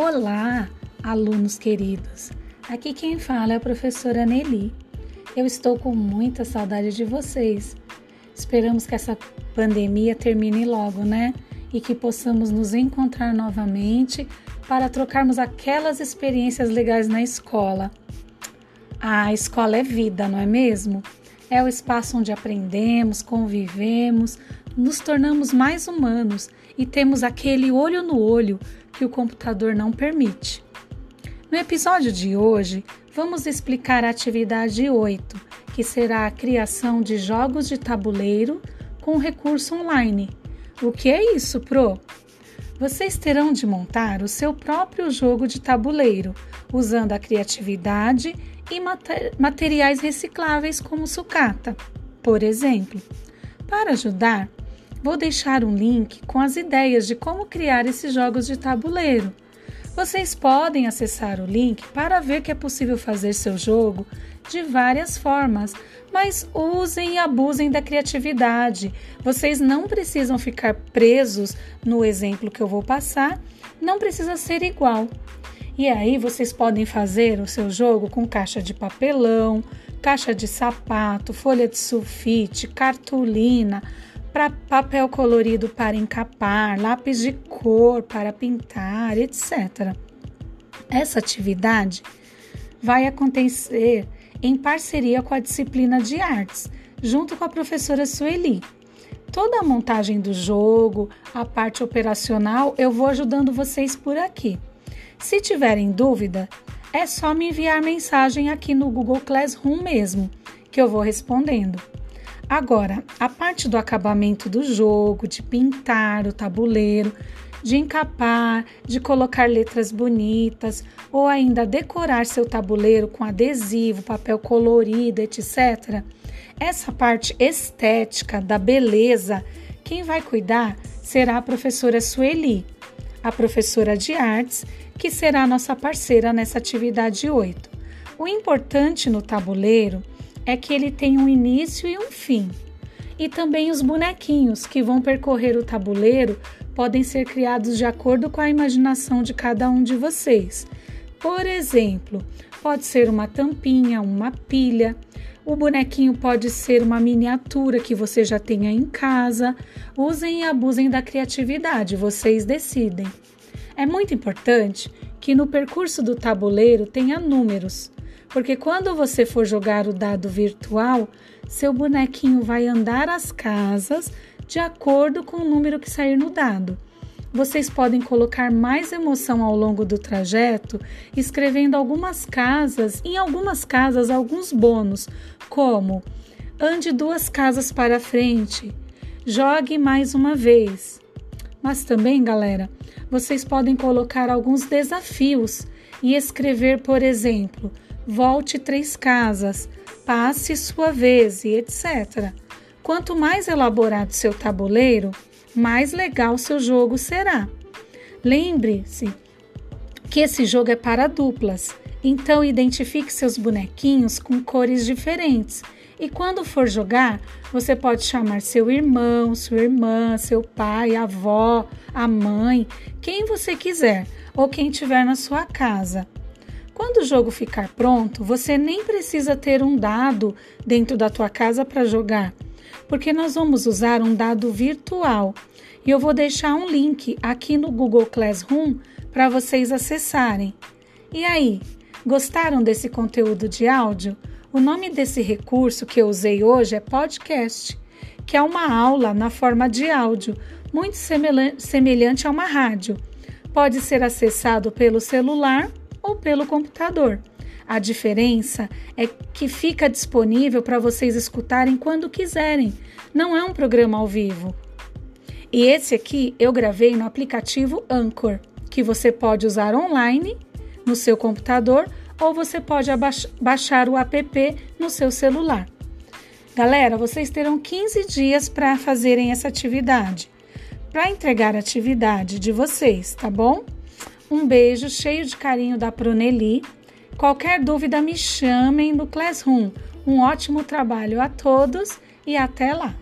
Olá, alunos queridos. Aqui quem fala é a professora Nelly. Eu estou com muita saudade de vocês. Esperamos que essa pandemia termine logo, né? E que possamos nos encontrar novamente para trocarmos aquelas experiências legais na escola. A escola é vida, não é mesmo? É o espaço onde aprendemos, convivemos, nos tornamos mais humanos e temos aquele olho no olho que o computador não permite. No episódio de hoje, vamos explicar a atividade 8, que será a criação de jogos de tabuleiro com recurso online. O que é isso, Pro? Vocês terão de montar o seu próprio jogo de tabuleiro, usando a criatividade e materiais recicláveis como sucata, por exemplo. Para ajudar, vou deixar um link com as ideias de como criar esses jogos de tabuleiro. Vocês podem acessar o link para ver que é possível fazer seu jogo de várias formas, mas usem e abusem da criatividade. Vocês não precisam ficar presos no exemplo que eu vou passar, não precisa ser igual. E aí vocês podem fazer o seu jogo com caixa de papelão, caixa de sapato, folha de sulfite, cartolina, para papel colorido para encapar, lápis de cor para pintar, etc. Essa atividade vai acontecer em parceria com a disciplina de artes, junto com a professora Sueli. Toda a montagem do jogo, a parte operacional, eu vou ajudando vocês por aqui. Se tiverem dúvida, é só me enviar mensagem aqui no Google Classroom mesmo, que eu vou respondendo. Agora, a parte do acabamento do jogo, de pintar o tabuleiro, de encapar, de colocar letras bonitas ou ainda decorar seu tabuleiro com adesivo, papel colorido, etc. Essa parte estética da beleza, quem vai cuidar será a professora Sueli, a professora de artes que será nossa parceira nessa atividade 8. O importante no tabuleiro é que ele tem um início e um fim. E também os bonequinhos que vão percorrer o tabuleiro podem ser criados de acordo com a imaginação de cada um de vocês. Por exemplo, pode ser uma tampinha, uma pilha. O bonequinho pode ser uma miniatura que você já tenha em casa. Usem e abusem da criatividade, vocês decidem. É muito importante que no percurso do tabuleiro tenha números, porque quando você for jogar o dado virtual, seu bonequinho vai andar as casas de acordo com o número que sair no dado. Vocês podem colocar mais emoção ao longo do trajeto, escrevendo algumas casas, em algumas casas, alguns bônus, como ande duas casas para frente, jogue mais uma vez. Mas também, galera, vocês podem colocar alguns desafios e escrever, por exemplo, volte três casas, passe sua vez e etc. Quanto mais elaborado seu tabuleiro, mais legal seu jogo será. Lembre-se que esse jogo é para duplas, então identifique seus bonequinhos com cores diferentes e quando for jogar, você pode chamar seu irmão, sua irmã, seu pai, avó, a mãe, quem você quiser ou quem tiver na sua casa. Quando o jogo ficar pronto, você nem precisa ter um dado dentro da tua casa para jogar, porque nós vamos usar um dado virtual. E eu vou deixar um link aqui no Google Classroom para vocês acessarem. E aí, gostaram desse conteúdo de áudio? O nome desse recurso que eu usei hoje é podcast, que é uma aula na forma de áudio, muito semelhante a uma rádio. Pode ser acessado pelo celular ou pelo computador. A diferença é que fica disponível para vocês escutarem quando quiserem. Não é um programa ao vivo. E esse aqui eu gravei no aplicativo Anchor, que você pode usar online no seu computador ou você pode baixar o app no seu celular. Galera, vocês terão 15 dias para fazerem essa atividade, para entregar a atividade de vocês, tá bom? Um beijo cheio de carinho da Proneli. Qualquer dúvida, me chamem no Classroom. Um ótimo trabalho a todos e até lá!